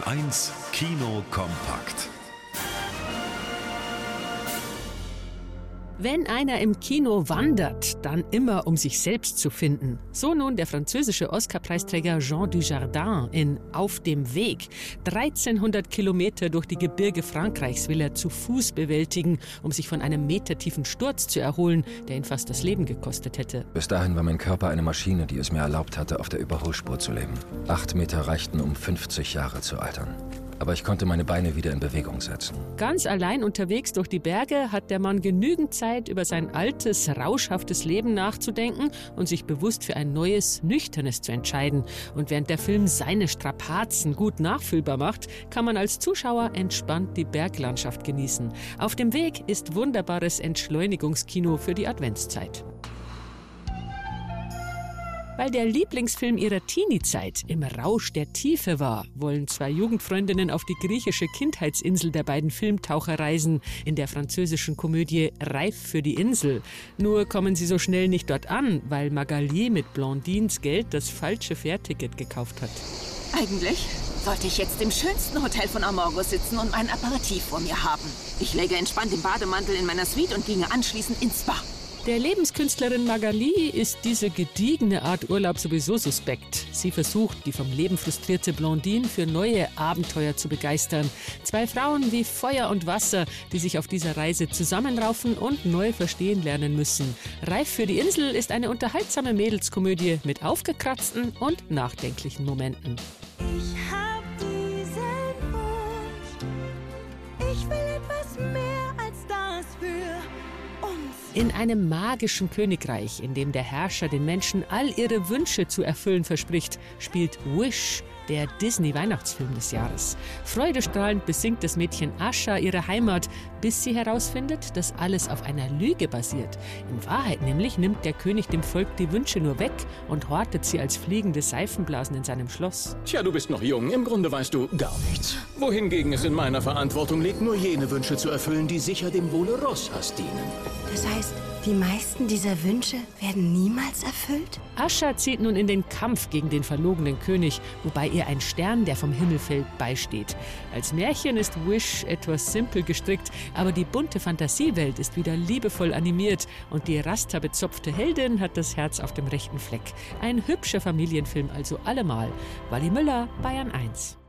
Bayern 1 Kino kompakt. Wenn einer im Kino wandert, dann immer um sich selbst zu finden. So nun der französische Oscar-Preisträger Jean Dujardin in Auf dem Weg. 1300 Kilometer durch die Gebirge Frankreichs will er zu Fuß bewältigen, um sich von einem metertiefen Sturz zu erholen, der ihn fast das Leben gekostet hätte. Bis dahin war mein Körper eine Maschine, die es mir erlaubt hatte, auf der Überholspur zu leben. Acht Meter reichten, um 50 Jahre zu altern aber ich konnte meine Beine wieder in Bewegung setzen. Ganz allein unterwegs durch die Berge hat der Mann genügend Zeit, über sein altes, rauschhaftes Leben nachzudenken und sich bewusst für ein neues, nüchternes zu entscheiden. Und während der Film seine Strapazen gut nachfühlbar macht, kann man als Zuschauer entspannt die Berglandschaft genießen. Auf dem Weg ist wunderbares Entschleunigungskino für die Adventszeit. Weil der Lieblingsfilm ihrer Teenie-Zeit im Rausch der Tiefe war, wollen zwei Jugendfreundinnen auf die griechische Kindheitsinsel der beiden Filmtaucher reisen, in der französischen Komödie Reif für die Insel. Nur kommen sie so schnell nicht dort an, weil Magali mit Blondins Geld das falsche Fährticket gekauft hat. Eigentlich wollte ich jetzt im schönsten Hotel von Amorgo sitzen und mein Apparativ vor mir haben. Ich läge entspannt im Bademantel in meiner Suite und ginge anschließend ins Spa. Der Lebenskünstlerin Magali ist diese gediegene Art Urlaub sowieso suspekt. Sie versucht, die vom Leben frustrierte Blondine für neue Abenteuer zu begeistern. Zwei Frauen wie Feuer und Wasser, die sich auf dieser Reise zusammenraufen und neu verstehen lernen müssen. Reif für die Insel ist eine unterhaltsame Mädelskomödie mit aufgekratzten und nachdenklichen Momenten. Ich hab diesen Wunsch. Ich will etwas mehr als das für. In einem magischen Königreich, in dem der Herrscher den Menschen all ihre Wünsche zu erfüllen verspricht, spielt Wish, der Disney-Weihnachtsfilm des Jahres. Freudestrahlend besingt das Mädchen Ascha ihre Heimat, bis sie herausfindet, dass alles auf einer Lüge basiert. In Wahrheit nämlich nimmt der König dem Volk die Wünsche nur weg und hortet sie als fliegende Seifenblasen in seinem Schloss. Tja, du bist noch jung. Im Grunde weißt du gar nichts. Wohingegen es in meiner Verantwortung liegt, nur jene Wünsche zu erfüllen, die sicher dem Wohle Rossas dienen. Das heißt, die meisten dieser Wünsche werden niemals erfüllt? Ascha zieht nun in den Kampf gegen den verlogenen König, wobei ihr ein Stern, der vom Himmel fällt, beisteht. Als Märchen ist Wish etwas simpel gestrickt, aber die bunte Fantasiewelt ist wieder liebevoll animiert und die rasterbezopfte Heldin hat das Herz auf dem rechten Fleck. Ein hübscher Familienfilm also allemal. Wally Müller, Bayern 1.